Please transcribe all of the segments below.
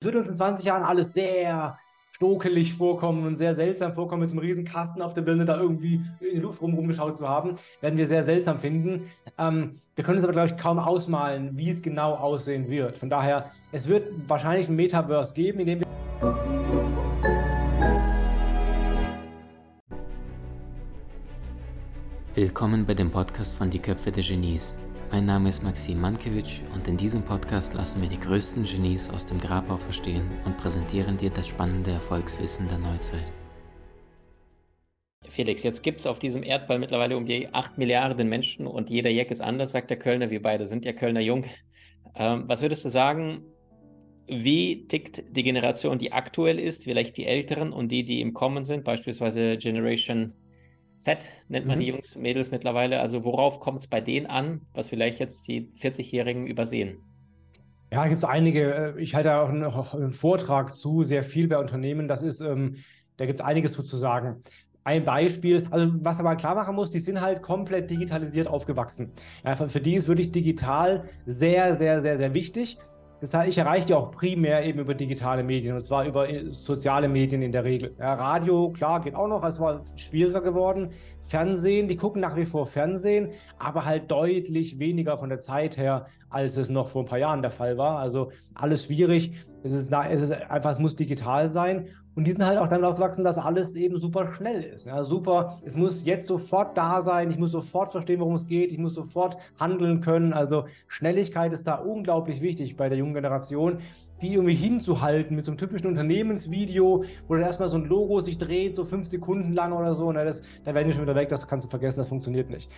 wird uns in 20 Jahren alles sehr stokelig vorkommen und sehr seltsam vorkommen, mit so einem riesen Kasten auf der Birne da irgendwie in die Luft rum rumgeschaut zu haben, werden wir sehr seltsam finden. Ähm, wir können uns aber, glaube ich, kaum ausmalen, wie es genau aussehen wird. Von daher, es wird wahrscheinlich ein Metaverse geben, in dem wir... Willkommen bei dem Podcast von Die Köpfe der Genies. Mein Name ist Maxim Mankewitsch und in diesem Podcast lassen wir die größten Genies aus dem Grabau verstehen und präsentieren dir das spannende Erfolgswissen der Neuzeit. Felix, jetzt gibt es auf diesem Erdball mittlerweile um die 8 Milliarden Menschen und jeder Jack ist anders, sagt der Kölner. Wir beide sind ja Kölner Jung. Ähm, was würdest du sagen, wie tickt die Generation, die aktuell ist, vielleicht die Älteren und die, die im Kommen sind, beispielsweise Generation Z nennt man mhm. die Jungs, Mädels mittlerweile. Also worauf kommt es bei denen an, was vielleicht jetzt die 40-Jährigen übersehen? Ja, da gibt es einige. Äh, ich halte auch noch einen Vortrag zu, sehr viel bei Unternehmen. Das ist, ähm, da gibt es einiges zu, sagen. Ein Beispiel, also was aber klar machen muss, die sind halt komplett digitalisiert aufgewachsen. Ja, für die ist wirklich digital sehr, sehr, sehr, sehr wichtig. Das heißt, ich erreiche die auch primär eben über digitale Medien und zwar über äh, soziale Medien in der Regel. Ja, Radio, klar, geht auch noch, es war schwieriger geworden. Fernsehen, die gucken nach wie vor Fernsehen, aber halt deutlich weniger von der Zeit her, als es noch vor ein paar Jahren der Fall war. Also alles schwierig. Es ist, es ist einfach, es muss digital sein. Und die sind halt auch damit aufgewachsen, dass alles eben super schnell ist. Ja, super, es muss jetzt sofort da sein, ich muss sofort verstehen, worum es geht, ich muss sofort handeln können. Also Schnelligkeit ist da unglaublich wichtig bei der jungen Generation, die irgendwie hinzuhalten mit so einem typischen Unternehmensvideo, wo dann erstmal so ein Logo sich dreht, so fünf Sekunden lang oder so. Und das, da werden die schon wieder weg, das kannst du vergessen, das funktioniert nicht.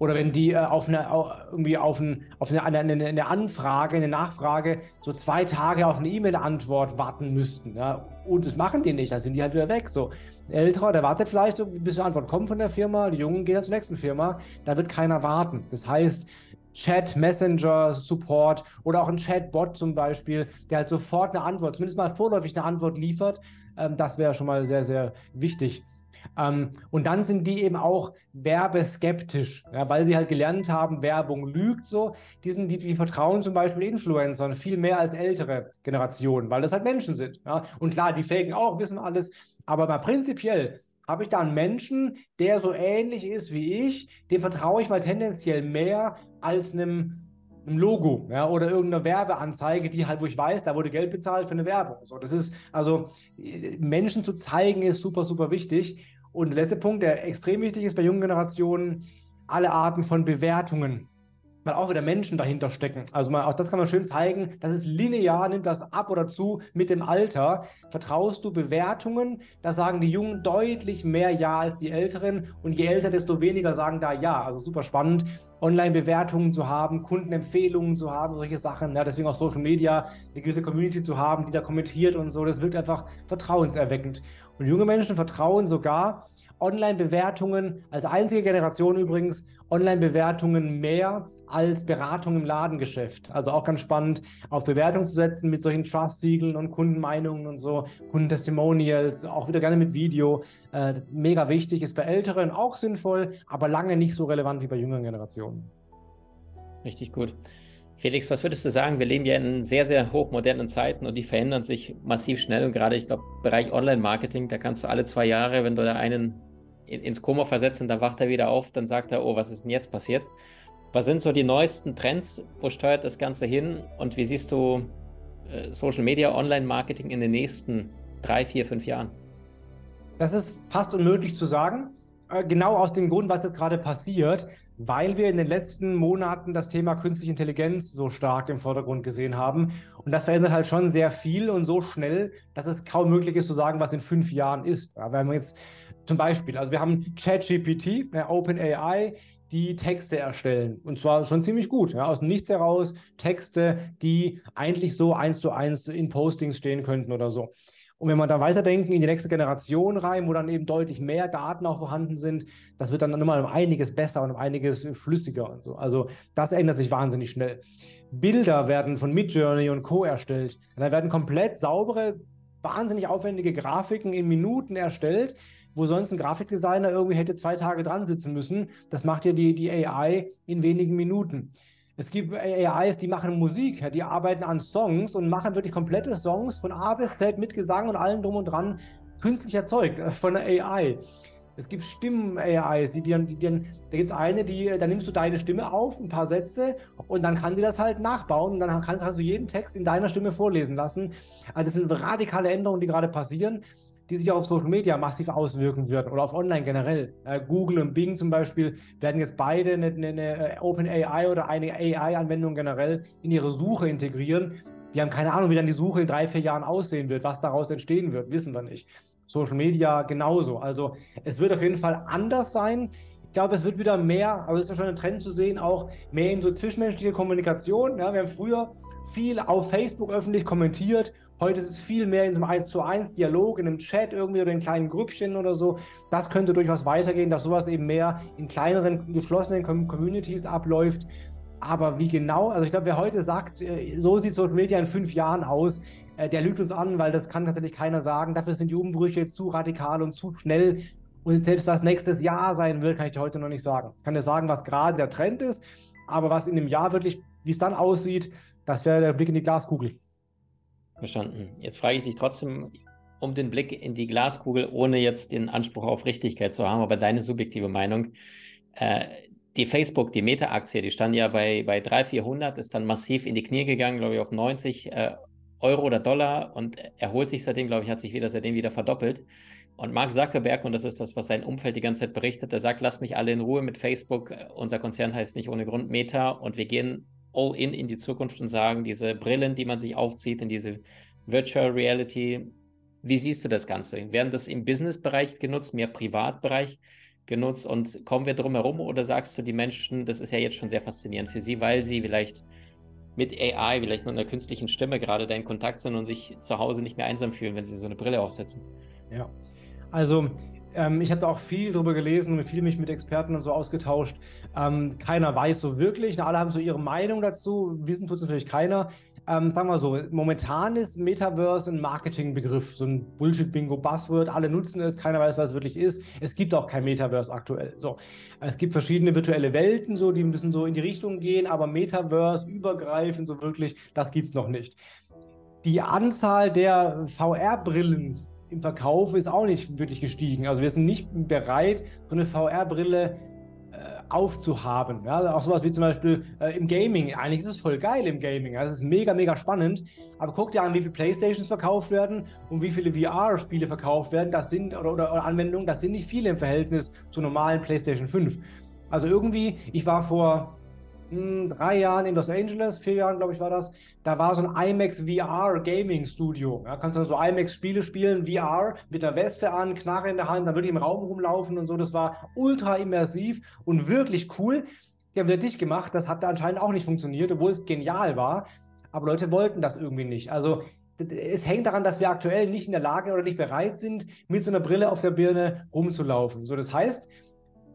Oder wenn die äh, auf eine, irgendwie auf, ein, auf eine, eine, eine, Anfrage, eine Nachfrage so zwei Tage auf eine E-Mail-Antwort warten müssten. Ja? Und das machen die nicht, dann sind die halt wieder weg. So, Älterer, der wartet vielleicht, so, bis die Antwort kommt von der Firma, die Jungen gehen dann zur nächsten Firma, da wird keiner warten. Das heißt, Chat, Messenger, Support oder auch ein Chatbot zum Beispiel, der halt sofort eine Antwort, zumindest mal vorläufig eine Antwort liefert, ähm, das wäre schon mal sehr, sehr wichtig. Ähm, und dann sind die eben auch werbeskeptisch, ja, weil sie halt gelernt haben, Werbung lügt so. Die, sind, die, die vertrauen zum Beispiel Influencern viel mehr als ältere Generationen, weil das halt Menschen sind. Ja. Und klar, die faken auch, wissen alles, aber mal prinzipiell habe ich da einen Menschen, der so ähnlich ist wie ich, dem vertraue ich mal tendenziell mehr als einem ein Logo ja, oder irgendeine Werbeanzeige, die halt, wo ich weiß, da wurde Geld bezahlt für eine Werbung. So, das ist, also Menschen zu zeigen, ist super, super wichtig. Und der letzte Punkt, der extrem wichtig ist bei jungen Generationen, alle Arten von Bewertungen weil auch wieder Menschen dahinter stecken. Also mal, auch das kann man schön zeigen. Das ist linear, nimmt das ab oder zu mit dem Alter. Vertraust du Bewertungen? Da sagen die Jungen deutlich mehr Ja als die Älteren. Und je älter, desto weniger sagen da Ja. Also super spannend, Online-Bewertungen zu haben, Kundenempfehlungen zu haben, solche Sachen. Ja, deswegen auch Social Media, eine gewisse Community zu haben, die da kommentiert und so. Das wirkt einfach vertrauenserweckend. Und junge Menschen vertrauen sogar Online-Bewertungen als einzige Generation übrigens Online-Bewertungen mehr als Beratung im Ladengeschäft. Also auch ganz spannend, auf Bewertung zu setzen mit solchen Trust-Siegeln und Kundenmeinungen und so, Kundentestimonials, auch wieder gerne mit Video. Äh, mega wichtig, ist bei Älteren auch sinnvoll, aber lange nicht so relevant wie bei jüngeren Generationen. Richtig gut. Felix, was würdest du sagen? Wir leben ja in sehr, sehr hochmodernen Zeiten und die verändern sich massiv schnell. Und gerade, ich glaube, Bereich Online-Marketing, da kannst du alle zwei Jahre, wenn du da einen in, ins Koma versetzt und dann wacht er wieder auf, dann sagt er, oh, was ist denn jetzt passiert? Was sind so die neuesten Trends? Wo steuert das Ganze hin? Und wie siehst du äh, Social Media, Online-Marketing in den nächsten drei, vier, fünf Jahren? Das ist fast unmöglich zu sagen. Äh, genau aus dem Grund, was jetzt gerade passiert, weil wir in den letzten Monaten das Thema künstliche Intelligenz so stark im Vordergrund gesehen haben. Und das verändert halt schon sehr viel und so schnell, dass es kaum möglich ist zu sagen, was in fünf Jahren ist. Ja, wenn man jetzt zum Beispiel, also wir haben ChatGPT, ja, OpenAI, die Texte erstellen. Und zwar schon ziemlich gut, ja, aus dem Nichts heraus. Texte, die eigentlich so eins zu eins in Postings stehen könnten oder so. Und wenn man da weiterdenken in die nächste Generation rein, wo dann eben deutlich mehr Daten auch vorhanden sind, das wird dann nochmal um einiges besser und um einiges flüssiger und so. Also das ändert sich wahnsinnig schnell. Bilder werden von Midjourney und Co. erstellt. Da werden komplett saubere, wahnsinnig aufwendige Grafiken in Minuten erstellt, wo sonst ein Grafikdesigner irgendwie hätte zwei Tage dran sitzen müssen. Das macht ja die, die AI in wenigen Minuten. Es gibt AIs, die machen Musik, die arbeiten an Songs und machen wirklich komplette Songs von A bis Z mit Gesang und allem drum und dran künstlich erzeugt äh, von der AI. Es gibt Stimmen-AIs, die, die, die, da gibt es eine, die, da nimmst du deine Stimme auf, ein paar Sätze und dann kann sie das halt nachbauen und dann kannst, kannst du jeden Text in deiner Stimme vorlesen lassen. Also das sind radikale Änderungen, die gerade passieren, die sich auf Social Media massiv auswirken würden oder auf Online generell. Äh, Google und Bing zum Beispiel werden jetzt beide eine, eine, äh, OpenAI oder eine AI-Anwendung generell in ihre Suche integrieren. Die haben keine Ahnung, wie dann die Suche in drei, vier Jahren aussehen wird, was daraus entstehen wird, wissen wir nicht. Social Media genauso. Also es wird auf jeden Fall anders sein. Ich glaube, es wird wieder mehr, aber es ist ja schon ein Trend zu sehen, auch mehr in so zwischenmenschliche Kommunikation. Ja, wir haben früher viel auf Facebook öffentlich kommentiert. Heute ist es viel mehr in so einem 1 zu 1 Dialog, in einem Chat irgendwie oder in kleinen Grüppchen oder so. Das könnte durchaus weitergehen, dass sowas eben mehr in kleineren, geschlossenen Communities abläuft. Aber wie genau, also ich glaube, wer heute sagt, äh, so sieht Social Media in fünf Jahren aus, der lügt uns an, weil das kann tatsächlich keiner sagen. Dafür sind die Umbrüche zu radikal und zu schnell. Und selbst was nächstes Jahr sein wird, kann ich dir heute noch nicht sagen. Ich kann dir sagen, was gerade der Trend ist, aber was in dem Jahr wirklich, wie es dann aussieht, das wäre der Blick in die Glaskugel. Verstanden. Jetzt frage ich dich trotzdem um den Blick in die Glaskugel, ohne jetzt den Anspruch auf Richtigkeit zu haben, aber deine subjektive Meinung. Äh, die Facebook, die Meta-Aktie, die stand ja bei, bei 300, 400, ist dann massiv in die Knie gegangen, glaube ich, auf 90. Äh, Euro oder Dollar und erholt sich seitdem, glaube ich, hat sich wieder seitdem wieder verdoppelt. Und Mark Zuckerberg, und das ist das, was sein Umfeld die ganze Zeit berichtet, der sagt, lasst mich alle in Ruhe mit Facebook. Unser Konzern heißt nicht ohne Grund Meta und wir gehen all in in die Zukunft und sagen, diese Brillen, die man sich aufzieht, in diese Virtual Reality, wie siehst du das Ganze? Werden das im Business-Bereich genutzt, mehr Privatbereich genutzt und kommen wir drum herum oder sagst du, die Menschen, das ist ja jetzt schon sehr faszinierend für sie, weil sie vielleicht mit AI, vielleicht nur einer künstlichen Stimme gerade da in Kontakt sind und sich zu Hause nicht mehr einsam fühlen, wenn sie so eine Brille aufsetzen. Ja, also ähm, ich habe da auch viel drüber gelesen und viel mich mit Experten und so ausgetauscht. Ähm, keiner weiß so wirklich, alle haben so ihre Meinung dazu, wissen tut es natürlich keiner ähm, sagen wir so, momentan ist Metaverse ein Marketingbegriff, so ein Bullshit-Bingo-Buzzword. Alle nutzen es, keiner weiß, was es wirklich ist. Es gibt auch kein Metaverse aktuell. So, es gibt verschiedene virtuelle Welten, so, die ein bisschen so in die Richtung gehen, aber Metaverse übergreifend, so wirklich, das gibt es noch nicht. Die Anzahl der VR-Brillen im Verkauf ist auch nicht wirklich gestiegen. Also wir sind nicht bereit, so eine VR-Brille aufzuhaben. Ja, auch sowas wie zum Beispiel äh, im Gaming. Eigentlich ist es voll geil im Gaming. Es ist mega, mega spannend. Aber guck dir an, wie viele Playstations verkauft werden und wie viele VR-Spiele verkauft werden. Das sind, oder, oder, oder Anwendungen, das sind nicht viele im Verhältnis zur normalen PlayStation 5. Also irgendwie, ich war vor drei Jahren in Los Angeles, vier Jahren, glaube ich, war das. Da war so ein IMAX VR Gaming Studio. Ja, kannst du so IMAX Spiele spielen, VR, mit der Weste an, Knarre in der Hand, dann würde ich im Raum rumlaufen und so. Das war ultra immersiv und wirklich cool. Die haben wir dicht gemacht. Das hat anscheinend auch nicht funktioniert, obwohl es genial war. Aber Leute wollten das irgendwie nicht. Also es hängt daran, dass wir aktuell nicht in der Lage oder nicht bereit sind, mit so einer Brille auf der Birne rumzulaufen. So, das heißt,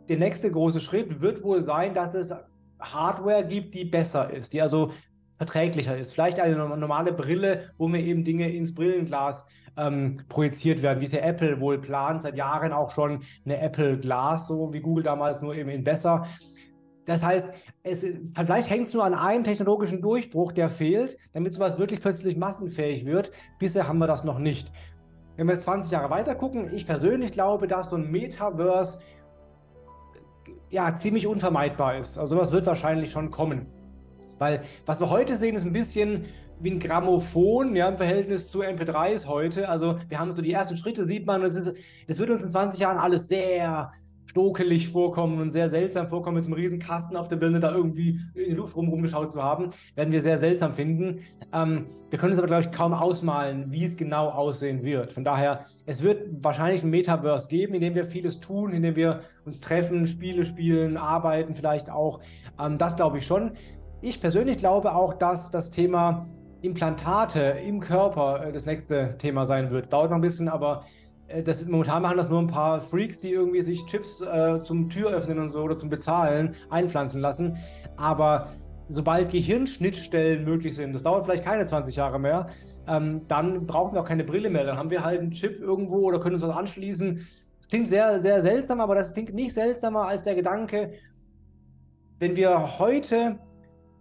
der nächste große Schritt wird wohl sein, dass es Hardware gibt, die besser ist, die also verträglicher ist. Vielleicht eine normale Brille, wo mir eben Dinge ins Brillenglas ähm, projiziert werden, wie es ja Apple wohl plant, seit Jahren auch schon eine Apple Glass, so wie Google damals, nur eben in besser. Das heißt, es, vielleicht hängt es nur an einem technologischen Durchbruch, der fehlt, damit sowas wirklich plötzlich massenfähig wird. Bisher haben wir das noch nicht. Wenn wir jetzt 20 Jahre weiter gucken, ich persönlich glaube, dass so ein Metaverse ja, ziemlich unvermeidbar ist. Also sowas wird wahrscheinlich schon kommen. Weil was wir heute sehen, ist ein bisschen wie ein Grammophon, ja, im Verhältnis zu MP3s heute. Also wir haben so die ersten Schritte, sieht man, es, ist, es wird uns in 20 Jahren alles sehr stokelig vorkommen und sehr seltsam vorkommen, mit so einem riesen Kasten auf der Birne da irgendwie in die Luft rum, rumgeschaut zu haben, werden wir sehr seltsam finden. Ähm, wir können uns aber, glaube ich, kaum ausmalen, wie es genau aussehen wird. Von daher, es wird wahrscheinlich ein Metaverse geben, in dem wir vieles tun, in dem wir uns treffen, Spiele spielen, arbeiten vielleicht auch. Ähm, das glaube ich schon. Ich persönlich glaube auch, dass das Thema Implantate im Körper äh, das nächste Thema sein wird. Dauert noch ein bisschen, aber das, momentan machen das nur ein paar Freaks, die irgendwie sich Chips äh, zum Tür öffnen und so oder zum Bezahlen einpflanzen lassen. Aber sobald Gehirnschnittstellen möglich sind, das dauert vielleicht keine 20 Jahre mehr, ähm, dann brauchen wir auch keine Brille mehr. Dann haben wir halt einen Chip irgendwo oder können uns was anschließen. Das klingt sehr, sehr seltsam, aber das klingt nicht seltsamer als der Gedanke, wenn wir heute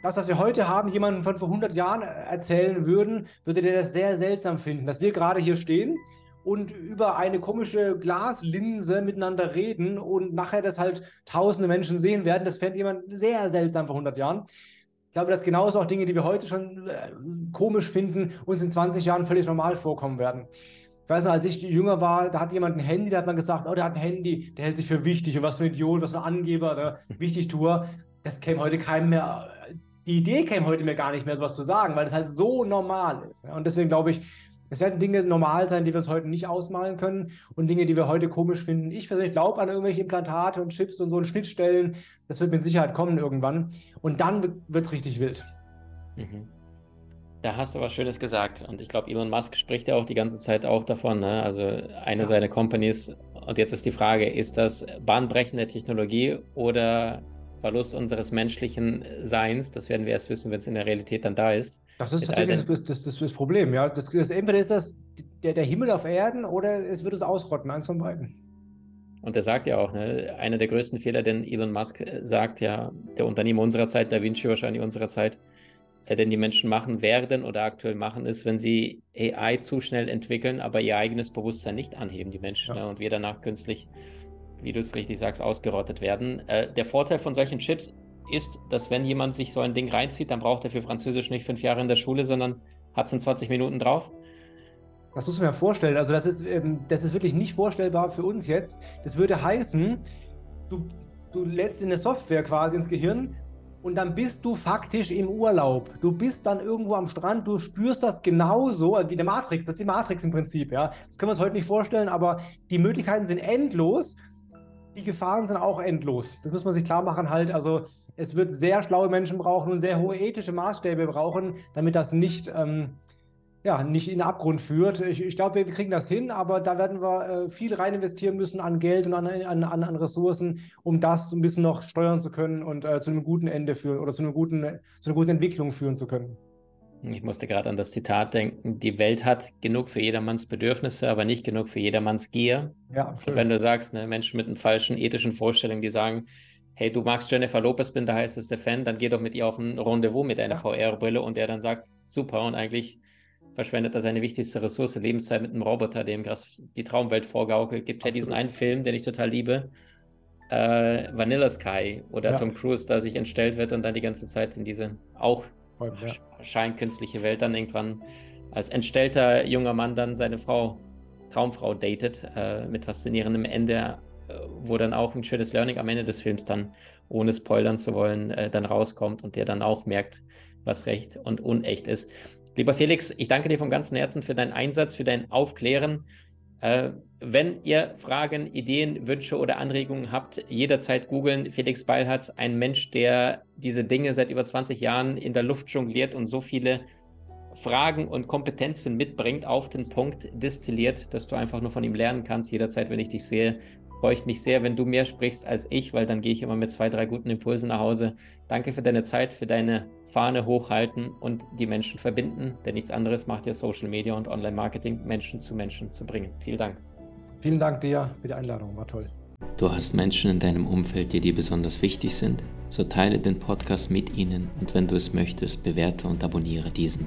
das, was wir heute haben, jemanden von vor 100 Jahren erzählen würden, würde der das sehr seltsam finden, dass wir gerade hier stehen und über eine komische Glaslinse miteinander reden und nachher das halt tausende Menschen sehen werden. Das fände jemand sehr seltsam vor 100 Jahren. Ich glaube, dass genauso auch Dinge, die wir heute schon äh, komisch finden, uns in 20 Jahren völlig normal vorkommen werden. Ich weiß noch, als ich jünger war, da hat jemand ein Handy, da hat man gesagt, oh, der hat ein Handy, der hält sich für wichtig und was für ein Idiot, was für ein Angeber, der Wichtigtuer. Das käme heute keinem mehr, die Idee käme heute mir gar nicht mehr, sowas zu sagen, weil das halt so normal ist. Und deswegen glaube ich, es werden Dinge normal sein, die wir uns heute nicht ausmalen können und Dinge, die wir heute komisch finden. Ich persönlich glaube an irgendwelche Implantate und Chips und so und Schnittstellen. Das wird mit Sicherheit kommen irgendwann. Und dann wird es richtig wild. Mhm. Da hast du was Schönes gesagt. Und ich glaube, Elon Musk spricht ja auch die ganze Zeit auch davon. Ne? Also eine ja. seiner Companies. Und jetzt ist die Frage, ist das bahnbrechende Technologie oder Verlust unseres menschlichen Seins? Das werden wir erst wissen, wenn es in der Realität dann da ist. Das ist tatsächlich das, das, das, das, Problem. Ja, das, das, entweder ist das der, der Himmel auf Erden oder es wird es ausrotten. Eins von beiden. Und er sagt ja auch, ne, einer der größten Fehler, den Elon Musk sagt, ja, der Unternehmer unserer Zeit, Da Vinci wahrscheinlich unserer Zeit, äh, denn die Menschen machen werden oder aktuell machen, ist, wenn sie AI zu schnell entwickeln, aber ihr eigenes Bewusstsein nicht anheben, die Menschen, ja. ne, und wir danach künstlich, wie du es richtig sagst, ausgerottet werden. Äh, der Vorteil von solchen Chips ist, dass wenn jemand sich so ein Ding reinzieht, dann braucht er für Französisch nicht fünf Jahre in der Schule, sondern hat es in 20 Minuten drauf. Das muss man mir vorstellen. Also das ist, ähm, das ist wirklich nicht vorstellbar für uns jetzt. Das würde heißen, du, du lädst in eine Software quasi ins Gehirn und dann bist du faktisch im Urlaub. Du bist dann irgendwo am Strand, du spürst das genauso wie der Matrix. Das ist die Matrix im Prinzip, ja. Das können wir uns heute nicht vorstellen, aber die Möglichkeiten sind endlos. Die Gefahren sind auch endlos. Das muss man sich klar machen halt. Also es wird sehr schlaue Menschen brauchen und sehr hohe ethische Maßstäbe brauchen, damit das nicht ähm, ja, nicht in den Abgrund führt. Ich, ich glaube, wir kriegen das hin, aber da werden wir äh, viel rein investieren müssen an Geld und an, an, an, Ressourcen, um das ein bisschen noch steuern zu können und äh, zu einem guten Ende führen oder zu, einem guten, zu einer guten Entwicklung führen zu können. Ich musste gerade an das Zitat denken, die Welt hat genug für jedermanns Bedürfnisse, aber nicht genug für jedermanns Gier. Ja, schön. Und wenn du sagst, ne, Menschen mit einer falschen ethischen Vorstellung, die sagen, hey, du magst Jennifer Lopez, bin der heißeste Fan, dann geh doch mit ihr auf ein Rendezvous mit einer ja. VR-Brille und der dann sagt, super und eigentlich verschwendet er seine wichtigste Ressource, Lebenszeit mit einem Roboter, dem die Traumwelt vorgaukelt. Gibt Absolut. ja diesen einen Film, den ich total liebe, äh, Vanilla Sky, wo der ja. Tom Cruise da sich entstellt wird und dann die ganze Zeit in diese auch ja. scheinkünstliche Welt dann irgendwann als entstellter junger Mann dann seine Frau, Traumfrau datet, äh, mit faszinierendem Ende, äh, wo dann auch ein schönes Learning am Ende des Films dann, ohne spoilern zu wollen, äh, dann rauskommt und der dann auch merkt, was recht und unecht ist. Lieber Felix, ich danke dir vom ganzen Herzen für deinen Einsatz, für dein Aufklären. Äh, wenn ihr Fragen, Ideen, Wünsche oder Anregungen habt, jederzeit googeln. Felix Beilharz, ein Mensch, der diese Dinge seit über 20 Jahren in der Luft jongliert und so viele Fragen und Kompetenzen mitbringt, auf den Punkt destilliert, dass du einfach nur von ihm lernen kannst. Jederzeit, wenn ich dich sehe, freue ich mich sehr, wenn du mehr sprichst als ich, weil dann gehe ich immer mit zwei, drei guten Impulsen nach Hause. Danke für deine Zeit, für deine Fahne hochhalten und die Menschen verbinden, denn nichts anderes macht ja Social Media und Online-Marketing, Menschen zu Menschen zu bringen. Vielen Dank. Vielen Dank dir für die Einladung, war toll. Du hast Menschen in deinem Umfeld, die dir besonders wichtig sind? So teile den Podcast mit ihnen und wenn du es möchtest, bewerte und abonniere diesen.